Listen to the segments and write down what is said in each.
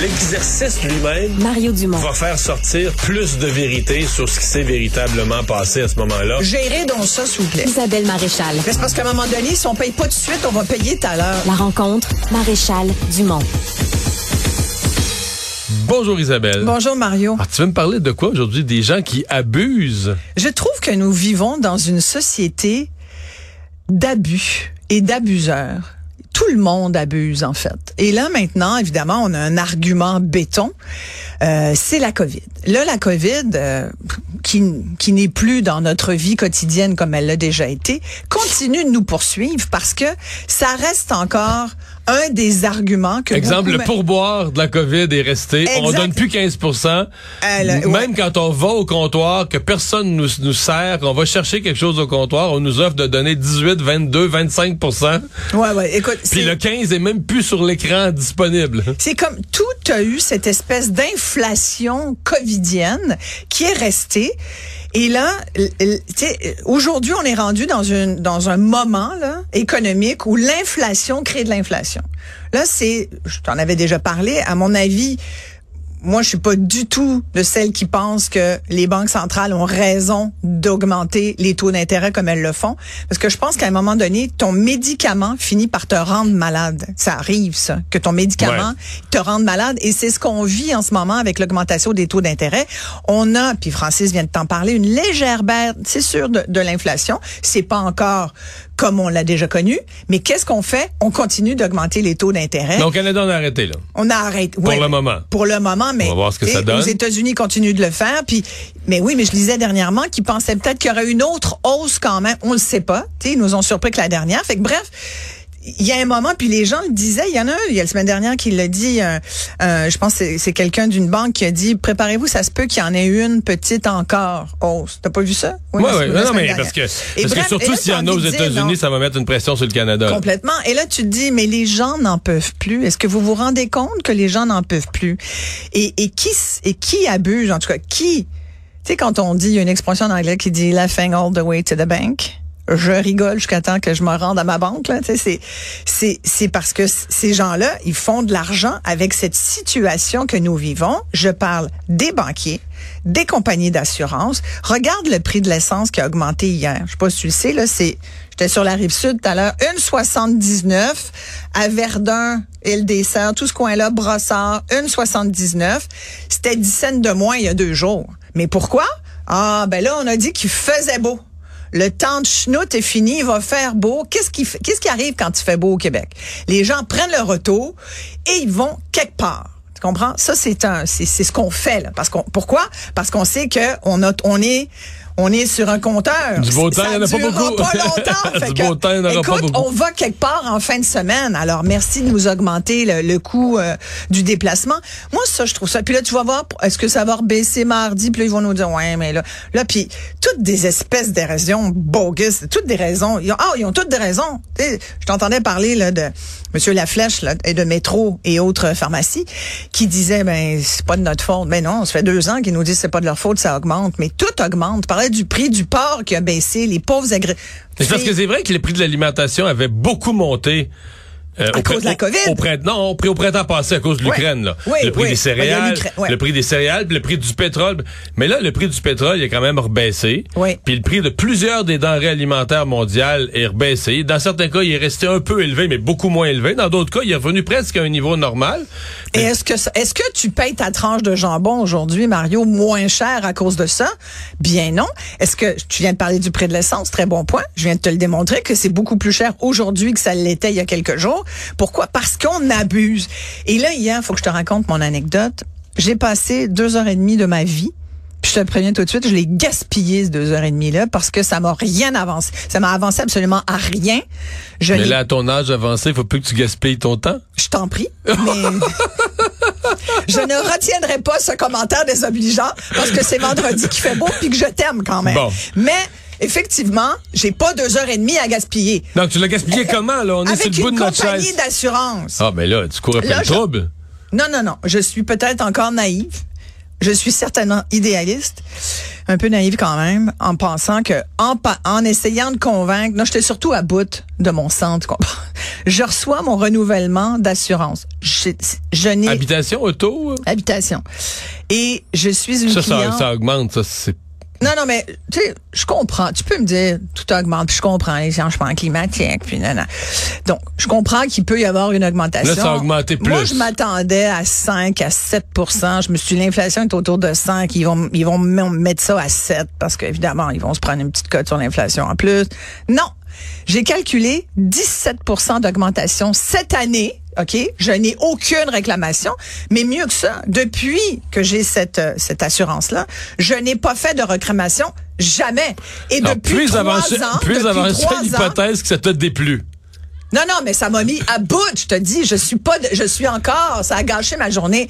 L'exercice lui-même Mario Dumont. va faire sortir plus de vérité sur ce qui s'est véritablement passé à ce moment-là. Gérez donc ça, s'il vous plaît. Isabelle Maréchal. C'est parce qu'à un moment donné, si on paye pas tout de suite, on va payer tout à l'heure. La rencontre, Maréchal Dumont. Bonjour Isabelle. Bonjour Mario. Ah, tu veux me parler de quoi aujourd'hui? Des gens qui abusent? Je trouve que nous vivons dans une société d'abus et d'abuseurs. Tout le monde abuse en fait. Et là maintenant, évidemment, on a un argument béton, euh, c'est la COVID. Là, la COVID, euh, qui, qui n'est plus dans notre vie quotidienne comme elle l'a déjà été, continue de nous poursuivre parce que ça reste encore un des arguments que Exemple, beaucoup le pourboire de la COVID est resté. On donne plus 15 Euh, le- Même quand on va au comptoir, que personne nous, nous sert, qu'on va chercher quelque chose au comptoir, on nous offre de donner 18, 22, 25 Ouais, ouais. Écoute, Puis le 15 est même plus sur l'écran disponible. C'est comme tout a eu cette espèce d'inflation covidienne qui est restée. Et là, aujourd'hui, on est rendu dans une dans un moment là économique où l'inflation crée de l'inflation. Là, c'est, je t'en avais déjà parlé. À mon avis, moi, je suis pas du tout de celle qui pense que les banques centrales ont raison d'augmenter les taux d'intérêt comme elles le font, parce que je pense qu'à un moment donné, ton médicament finit par te rendre malade. Ça arrive, ça, que ton médicament Ouais. te rende malade, et c'est ce qu'on vit en ce moment avec l'augmentation des taux d'intérêt. On a, puis Francis vient de t'en parler, une légère baisse, c'est sûr, de, de l'inflation. C'est pas encore comme on l'a déjà connu, mais qu'est-ce qu'on fait? On continue d'augmenter les taux d'intérêt. Donc, Canada, on a arrêté, là. On a arrêté. Pour le moment. Pour le moment, mais On va voir ce que ça donne. Aux États-Unis, continuent de le faire. Puis, mais oui, mais je lisais dernièrement qu'ils pensaient peut-être qu'il y aurait une autre hausse quand même. On le sait pas. Tu sais, ils nous ont surpris que la dernière. Fait que bref. Il y a un moment, puis les gens le disaient, il y en a un, il y a la semaine dernière qui l'a dit, euh, euh, je pense que c'est- quelqu'un d'une banque qui a dit, préparez-vous, ça se peut qu'il y en ait une petite encore hausse. T'as pas vu ça? Oui, la- oui. la Non, mais dernière. parce que, parce bref, que surtout s'il y en a aux États-Unis, ça va mettre une pression sur le Canada. Complètement. Et là, tu te dis, mais les gens n'en peuvent plus. Est-ce que vous vous rendez compte que les gens n'en peuvent plus? Et, et qui et qui abuse, en tout cas, qui? Tu sais, quand on dit, il y a une expression en anglais qui dit laughing all the way to the bank. Je rigole jusqu'à temps que je me rende à ma banque. Là, c'est c'est c'est parce que ces gens-là, ils font de l'argent avec cette situation que nous vivons. Je parle des banquiers, des compagnies d'assurance. Regarde le prix de l'essence qui a augmenté hier. Je sais pas si tu le sais là, c'est j'étais sur la rive sud tout à l'heure, 1,79 à Verdun, Île des Sœurs, tout ce coin-là, Brossard, 1,79. C'était 10 cents de moins il y a deux jours. Mais pourquoi? Ah ben là on a dit qu'il faisait beau. Le temps de schnout est fini, il va faire beau. Qu'est-ce qui, qu'est-ce qui arrive quand il fait beau au Québec? Les gens prennent le retour et ils vont quelque part. Tu comprends? Ça, c'est un, c'est, c'est ce qu'on fait, là. Parce qu'on, pourquoi? Parce qu'on sait que on a, on est, on est sur un compteur. Du beau temps, il y en a pas beaucoup. pas longtemps. Fait Du que, beau temps, il y en aura écoute, pas beaucoup. on va quelque part en fin de semaine. Alors, merci de nous augmenter le, le coût euh, du déplacement. Moi, ça, je trouve ça. Puis là, tu vas voir, est-ce que ça va rebaisser mardi? Puis là, ils vont nous dire, ouais, mais là, là, puis toutes des espèces de raisons bogus, toutes des raisons. Ils ont, ah, ils ont toutes des raisons. Je t'entendais parler là de Monsieur Laflèche là, et de métro et autres pharmacies qui disaient, ben c'est pas de notre faute. Ben non, ça fait deux ans qu'ils nous disent que c'est pas de leur faute, ça augmente. Mais tout augmente. Du prix du porc qui a baissé, les pauvres agré... C'est parce que c'est vrai que les prix de l'alimentation avaient beaucoup monté. Euh, À au cause de la COVID? Au, au printemps, non, au, printemps passé à cause de l'Ukraine. là. Oui, le prix oui. des Ben, céréales, le prix des céréales, le prix du pétrole. Mais là, le prix du pétrole il est quand même rebaissé. Oui. Puis le prix de plusieurs des denrées alimentaires mondiales est rebaissé. Dans certains cas, il est resté un peu élevé, mais beaucoup moins élevé. Dans d'autres cas, il est revenu presque à un niveau normal. Et est-ce que est-ce que tu payes ta tranche de jambon aujourd'hui, Mario, moins cher à cause de ça? Bien non. Est-ce que tu viens de parler du prix de l'essence Très bon point. Je viens de te le démontrer que c'est beaucoup plus cher aujourd'hui que ça l'était il y a quelques jours. Pourquoi? Parce qu'on abuse. Et là hier, faut que je te raconte mon anecdote. J'ai passé deux heures et demie de ma vie. Puis je te préviens tout de suite, je l'ai gaspillé ces deux heures et demie là parce que ça m'a rien avancé. Ça m'a avancé absolument à rien. Je Mais là, à ton âge avancé, il faut plus que tu gaspilles ton temps. je t'en prie, mais je ne retiendrai pas ce commentaire désobligeant parce que c'est vendredi qui fait beau puis que je t'aime quand même. Bon. Mais effectivement, j'ai pas deux heures et demie à gaspiller. Donc, tu l'as gaspillé comment, là? On est sur Avec le bout une de notre compagnie chaise. d'assurance. Ah, mais là, tu cours après Là, le trouble. Non, non, non. Je suis peut-être encore naïve. je suis certainement idéaliste, un peu naïve quand même, en pensant que en, pa- en essayant de convaincre, non, j'étais surtout à bout de mon centre. Je reçois mon renouvellement d'assurance. Je, je n'ai Habitation, auto, euh, habitation et je suis une ça, ça, ça augmente. Ça, c'est Non, non, mais tu sais, je comprends. Tu peux me dire tout augmente, puis je comprends les changements climatiques, puis non, non. Donc, je comprends qu'il peut y avoir une augmentation. Là, ça a augmenté Moi, plus. je m'attendais à 5, à 7% Je me suis dit, l'inflation est autour de 5. Ils vont, ils vont mettre ça à 7 parce qu'évidemment, ils vont se prendre une petite cote sur l'inflation en plus. Non. J'ai calculé 17% d'augmentation cette année. OK? Je n'ai aucune réclamation. Mais mieux que ça, depuis que j'ai cette, euh, cette assurance-là, je n'ai pas fait de réclamation jamais. Et Alors, depuis plus trois avancé, ans, plus avancé l'hypothèse que ça te déplu. Non, non, mais ça m'a mis à bout. Je te dis, je suis pas, de- je suis encore. Ça a gâché ma journée.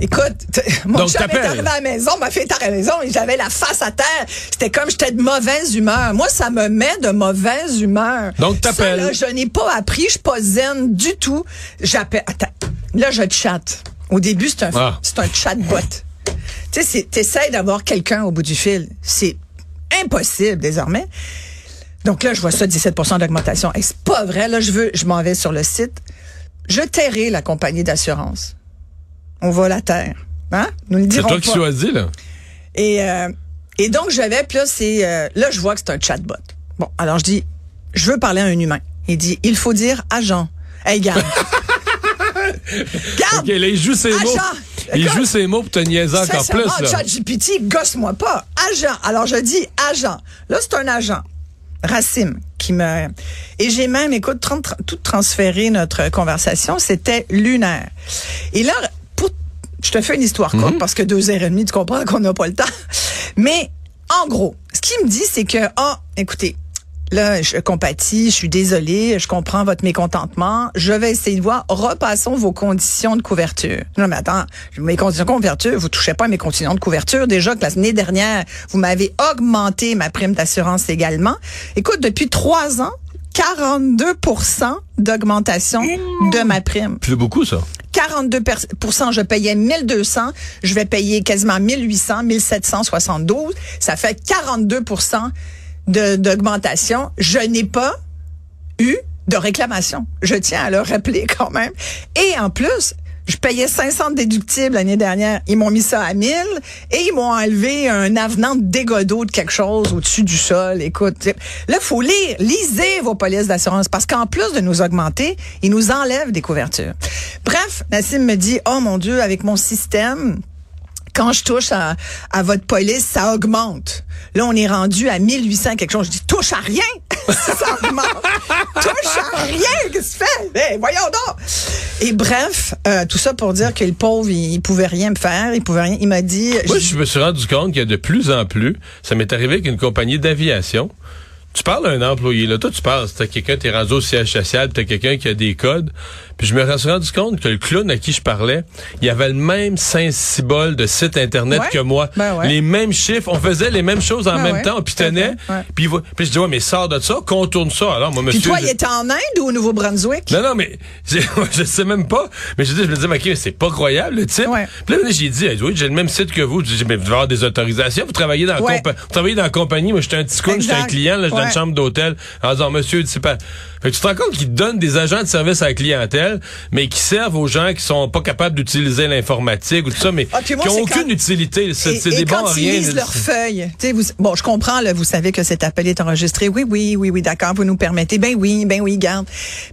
Écoute, mon Donc, chum est arrivé à la maison, ma fille est arrivée à la maison et j'avais la face à terre. C'était comme j'étais de mauvaise humeur. Moi, ça me met de mauvaise humeur. Donc, t'appelles. Là, Je n'ai pas appris, je suis pas zen du tout. J'appelle. Attends, là, je chatte. Au début, c'est un, Ah. c'est un chatbot. Tu sais, t'essayes d'avoir quelqu'un au bout du fil. C'est impossible désormais. Donc là, je vois ça, 17% d'augmentation. Et c'est pas vrai. Là, je veux, je m'en vais sur le site. Je tairai la compagnie d'assurance. On va la taire. Hein? Nous le C'est dirons toi qui pas. choisis, là. Et, euh, et donc, je vais, puis là, c'est, euh, là, je vois que c'est un chatbot. Bon, alors je dis, je veux parler à un humain. Il dit, il faut dire agent. Hey, garde. garde. OK, là, il joue ses Agent. mots. Il Écoute, joue ses mots pour te niaiser encore plus, là. ChatGPT, gosse-moi pas. Agent. Alors, je dis agent. Là, c'est un agent. Racine qui me... Et j'ai même, écoute, tout transféré notre conversation. C'était lunaire. Et là, pour... je te fais une histoire courte Mhm. parce que deux heures et demie, tu comprends qu'on n'a pas le temps. Mais, en gros, ce qu'il me dit, c'est que, ah, écoutez, Là, je compatis, je suis désolée, je comprends votre mécontentement. Je vais essayer de voir. Repassons vos conditions de couverture. Non, mais attends, mes conditions de couverture, vous touchez pas à mes conditions de couverture. Déjà que l'année dernière, vous m'avez augmenté ma prime d'assurance également. Écoute, depuis trois ans, 42% d'augmentation de ma prime. C'est beaucoup, ça. 42% je payais 1200, je vais payer quasiment 1800, 1772, ça fait 42 de d'augmentation. Je n'ai pas eu de réclamation. Je tiens à le rappeler quand même. Et en plus, je payais 500 déductibles l'année dernière. Ils m'ont mis ça à 1000 et ils m'ont enlevé un avenant de de quelque chose au-dessus du sol. Écoute, là, faut lire, lisez vos polices d'assurance parce qu'en plus de nous augmenter, ils nous enlèvent des couvertures. Bref, Nassim me dit, oh mon Dieu, avec mon système, quand je touche à, à votre police, ça augmente. Là, on est rendu à 1800 quelque chose. Je dis, touche à rien! ça augmente. touche à rien! Qu'est-ce que tu fais? Hey, voyons donc! Et bref, euh, tout ça pour dire que le pauvre, il, il pouvait rien me faire. Il pouvait rien. Il m'a dit... Moi, je- je me suis rendu compte qu'il y a de plus en plus, ça m'est arrivé avec une compagnie d'aviation. Tu parles à un employé, là. Toi, tu parles, t'as quelqu'un, t'es rendu au siège social, t'as quelqu'un qui a des codes. Puis je me suis rendu compte que le clown à qui je parlais, il avait le même Saint-Cybole de site Internet Ouais. que moi. Ben ouais. Les mêmes chiffres. On faisait les mêmes choses en Ben même ouais. temps. On pitonnait. Puis, je dis, ouais, mais sors de ça, contourne ça. Alors, moi, monsieur. Puis toi, je- il était en Inde ou au Nouveau-Brunswick? non, non, mais je, sais même pas. Mais je dis, je me dis, mais ok, c'est pas croyable, le type. Puis là, j'ai dit, oui, j'ai le même site que vous. Je dis, mais vous devez avoir des autorisations. Vous travaillez dans, la compa- vous travaillez dans la compagnie. Moi, j'étais un petit con, j'étais un client, là, dans une chambre d'hôtel. En disant, monsieur, c'est pas. Fait que tu te rends compte qu'ils donnent des agents de service à la clientèle, mais qui servent aux gens qui sont pas capables d'utiliser l'informatique ou tout ça, mais Ah, moi, qui ont c'est aucune quand- utilité. C'est des bons quand à ils rien. lisent leurs feuilles, tu sais, vous, bon, je comprends, là, vous savez que cet appel est enregistré. Oui, oui, oui, oui, d'accord, vous nous permettez. Ben oui, ben oui, garde.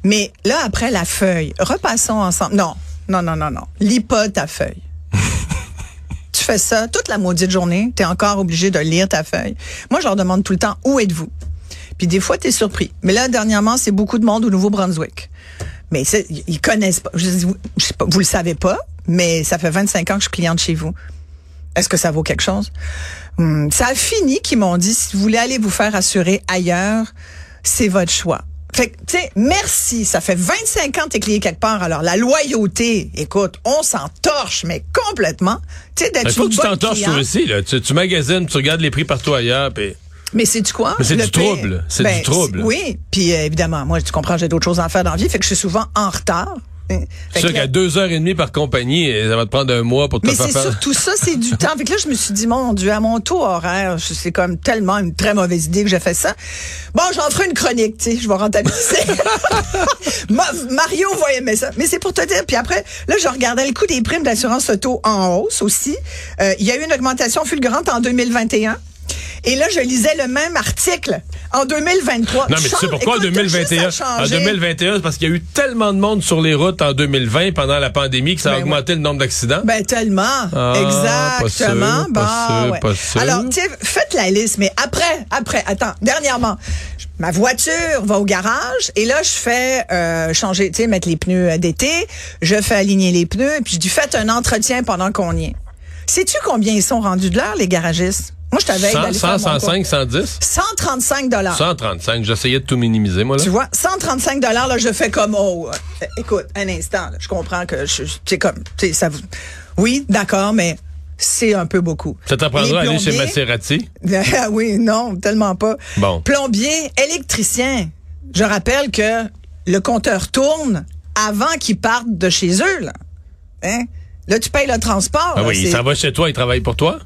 Mais là, après la feuille, repassons ensemble. Non, non, non, non, non. Lis pas ta feuille. tu fais ça toute la maudite journée, tu es encore obligé de lire ta feuille. Moi, je leur demande tout le temps, où êtes-vous? Puis des fois, tu es surpris. Mais là, dernièrement, c'est beaucoup de monde au Nouveau-Brunswick. Mais ils connaissent pas. Je, dis, vous- je sais pas. Vous le savez pas, mais ça fait 25 ans que je suis cliente chez vous. Est-ce que ça vaut quelque chose? Hum, ça a fini qu'ils m'ont dit, si vous voulez aller vous faire assurer ailleurs, c'est votre choix. Fait que, tu sais, merci. Ça fait 25 ans que t'es clié quelque part. Alors, la loyauté, écoute, on s'en torche, mais complètement. Tu sais, d'être une que tu toi cliente. aussi, là. Tu, tu magasines, tu regardes les prix partout ailleurs, puis Mais c'est du quoi? Mais c'est du trouble. C'est du trouble. Oui. Puis euh, évidemment, moi, tu comprends, j'ai d'autres choses à faire dans la vie, fait que je suis souvent en retard. C'est sûr qu'à deux heures et demie par compagnie, eh, ça va te prendre un mois pour te mais faire c'est faire. surtout ça, c'est du temps. Fait que là, je me suis dit, mon Dieu, à mon taux horaire, c'est comme tellement une très mauvaise idée que j'ai fait ça. Bon, j'en ferai une chronique, tu sais, je vais rentabiliser. Ma- Mario va aimer ça. Mais c'est pour te dire, puis après, là, je regardais le coût des primes d'assurance auto en hausse aussi. Euh, Il y a eu une augmentation fulgurante en 2021. Et là, je lisais le même article en 2023. Non, mais tu sais pourquoi en écoute, t'as juste 2021? à En changer. 2021, c'est parce qu'il y a eu tellement de monde sur les routes en 2020 pendant la pandémie que ça a Ben augmenté le nombre d'accidents. Ben tellement, Ah, pas exactement. pas Bon, sûr, ouais. pas sûr. Alors, tiens, faites la liste, mais après, après, attends, dernièrement, ma voiture va au garage et là, je fais euh, changer, tu sais, mettre les pneus euh, d'été, je fais aligner les pneus, puis je dis faites un entretien pendant qu'on y est. Sais-tu combien ils sont rendus de l'heure, les garagistes? Moi, je t'avais 100, 100, 105, 110? 135 dollars. 135. J'essayais de tout minimiser, moi, là. Tu vois, 135 dollars là, je fais comme oh, euh, écoute, un instant, là, je comprends que c'est comme, ça, vous- oui, d'accord, mais c'est un peu beaucoup. Ça t'apprendra à aller chez Maserati? Oui, non, tellement pas. Bon. Plombier, électricien. Je rappelle que le compteur tourne avant qu'ils partent de chez eux, là. Hein? Là, tu payes le transport. Ah là, oui, il s'en va chez toi, il travaille pour toi?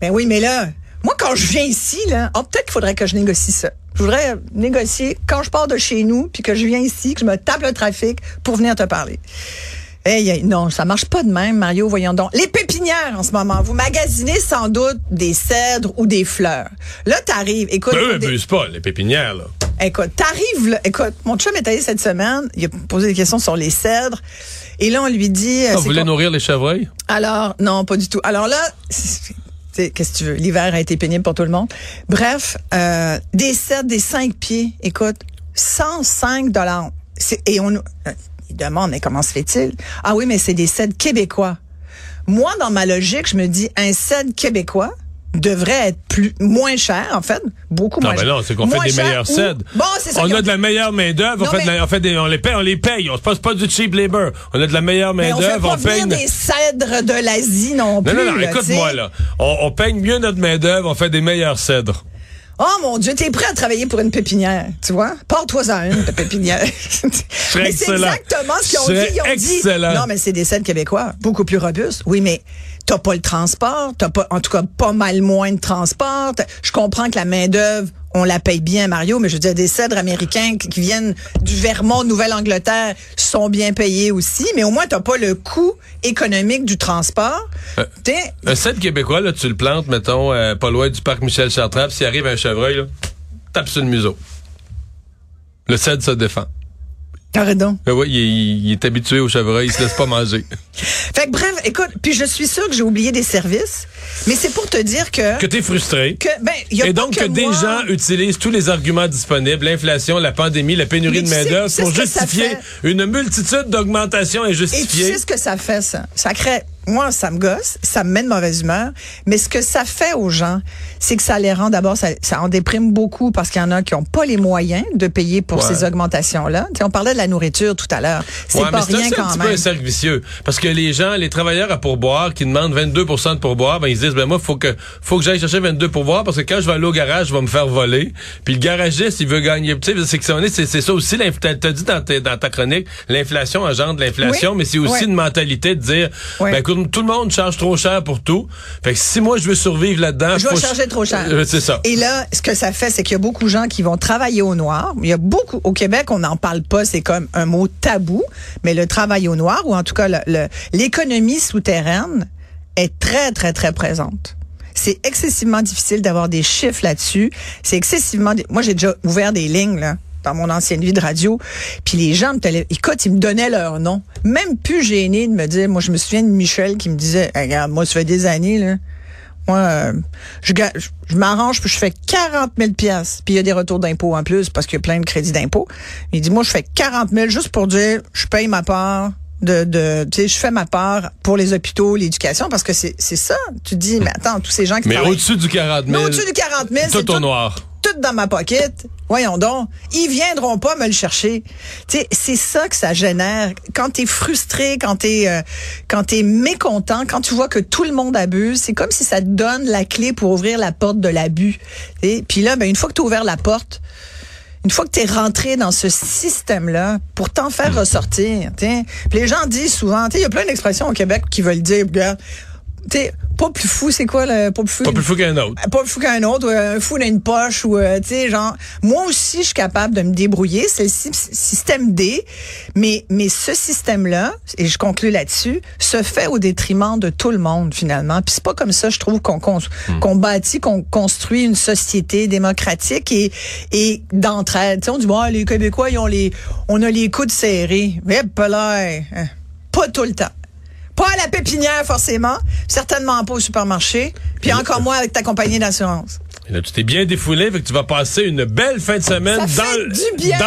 ben oui, mais là, moi, quand je viens ici, là, oh, peut-être qu'il faudrait que je négocie ça. Je voudrais négocier quand je pars de chez nous, puis que je viens ici, que je me tape le trafic pour venir te parler. Hey, non, ça marche pas de même, Mario, voyons donc. Les pépinières, en ce moment, vous magasinez sans doute des cèdres ou des fleurs. Là, t'arrives, écoute... Eux, des- pas, les pépinières, là. Écoute, t'arrives là. Écoute, mon chum est allé cette semaine. Il a posé des questions sur les cèdres. Et là, on lui dit. euh, Ah, vous voulez nourrir les chevreuils? Alors, non, pas du tout. Alors là, qu'est-ce que tu veux? L'hiver a été pénible pour tout le monde. Bref, euh, des cèdres, des cinq pieds. Écoute, 105 dollars. Et on nous- euh, demande, mais comment se fait-il? Ah oui, mais c'est des cèdres québécois. Moi, dans ma logique, je me dis, un cèdre québécois devrait être plus moins cher, en fait, beaucoup Non, moins cher. non, c'est qu'on fait des meilleurs cèdres. Bon, c'est ça. On a de la meilleure main-d'œuvre, on, Non, fait de mais- on fait des, on les paye, on les paye. On se passe pas du cheap labor. On a de la meilleure on fait main-d'œuvre, pas on, paye. des cèdres de l'Asie non plus. Non, non, non, écoute-moi, là. On, on paye mieux notre main-d'œuvre, on fait des meilleurs cèdres. Oh mon Dieu, t'es prêt à travailler pour une pépinière, tu vois? Porte-toi-en une, ta pépinière. mais c'est exactement ce qu'ils ont dit. Ils ont dit, excellent. non, mais c'est des cèdres québécois, beaucoup plus robustes. Oui, mais t'as pas le transport, t'as pas, en tout cas, pas mal moins de transport. Je comprends que la main-d'œuvre, on la paye bien, Mario, mais je veux dire, des cèdres américains qui viennent du Vermont, Nouvelle-Angleterre, sont bien payés aussi, mais au moins, t'as pas le coût économique du transport. Euh, Un cèdre québécois, là, tu le plantes, mettons, euh, pas loin du parc Michel Chartrand, puis s'il arrive un chevreuil, là, tape sur le museau. Le cèdre se défend. Pardon. Ben oui, il, est- il est habitué au chevreuil, il se laisse pas manger. Fait que bref, écoute, puis je suis sûre que j'ai oublié des services, mais c'est pour te dire que que t'es frustré. que ben il y a Et pas donc que, des moi. gens utilisent tous les arguments disponibles, l'inflation, la pandémie, la pénurie Mais de tu sais pour justifier une multitude d'augmentations Et tu injustifiées. sais ce que ça fait ça? Ça crée moi ça me gosse, ça me met de mauvaise humeur, mais ce que ça fait aux gens, c'est que ça les rend d'abord ça, ça en déprime beaucoup parce qu'il y en a qui ont pas les moyens de payer pour Ouais. ces augmentations là. on parlait de la nourriture tout à l'heure. C'est Ouais, pas mais c'est rien un quand petit même. peu un cercle vicieux. Parce que les gens, les travailleurs à pourboire qui demandent 22 de pourboire, ben ils se disent, ben moi, faut que, faut que j'aille chercher 22 pourboires parce que quand je vais aller au garage, je vais me faire voler. Puis le garagiste, il veut gagner. Tu sais, c'est c'est c'est ça aussi, t'as dit dans, ta- dans ta chronique, l'inflation engendre l'inflation, Oui. mais c'est aussi une mentalité de dire, ben écoute, tout le monde charge trop cher pour tout. Fait que si moi, je veux survivre là-dedans, Je vais charger trop cher. Euh, c'est ça. Et là, ce que ça fait, c'est qu'il y a beaucoup de gens qui vont travailler au noir. Il y a beaucoup, au Québec, on n'en parle pas, c'est comme un mot tabou, mais le travail au noir, ou en tout cas l'économie souterraine, est très, très, très présente. C'est excessivement difficile d'avoir des chiffres là-dessus. C'est excessivement... Moi, j'ai déjà ouvert des lignes, là dans mon ancienne vie de radio, puis les gens me télé... écoute, ils me donnaient leur nom. Même plus gêné de me dire, moi je me souviens de Michel qui me disait, Hey, regarde, moi ça fait des années là, moi, euh, je, je, je m'arrange, puis je fais 40 000 piastres. Puis il y a des retours d'impôts en plus parce qu'il y a plein de crédits d'impôts. Il dit, moi, je fais 40 000 juste pour dire, je paye ma part de, de tu sais, je fais ma part pour les hôpitaux, l'éducation, parce que c'est c'est ça. Tu te dis, mais attends, tous ces gens qui Mais au-dessus du 40 Mais 000. au-dessus du 40 000, c'est tout au noir. tout dans ma pocket. Voyons donc, ils viendront pas me le chercher. Tu c'est ça que ça génère. Quand t'es frustré, quand t'es euh, quand t'es mécontent, quand tu vois que tout le monde abuse, c'est comme si ça te donne la clé pour ouvrir la porte de l'abus. Tu sais, Puis là, ben une fois que tu as ouvert la porte, une fois que tu es rentré dans ce système-là, pour t'en faire ressortir, les gens disent souvent, il y a plein d'expressions au Québec qui veulent dire, t'sais, pas plus fou, c'est quoi le pas plus fou? Pas plus fou qu'un autre. Pas plus fou qu'un autre, un fou dans une poche, ou euh, tu sais, genre, moi aussi, je suis capable de me débrouiller. C'est le sy- système D, mais mais ce système-là, et je conclus là-dessus, se fait au détriment de tout le monde finalement. Puis c'est pas comme ça, je trouve qu'on cons- qu'on bâtit, qu'on construit une société démocratique et et d'entraide. Tu sais, on dit bon, les Québécois, ils ont les, on a les coudes serrés. Mais pas là, hein, pas tout le temps. Pas à la pépinière, forcément. Certainement pas au supermarché. Puis encore moins avec ta compagnie d'assurance. Et là, tu t'es bien défoulé, fait que tu vas passer une belle fin de semaine Ça dans, fait le- du bien. dans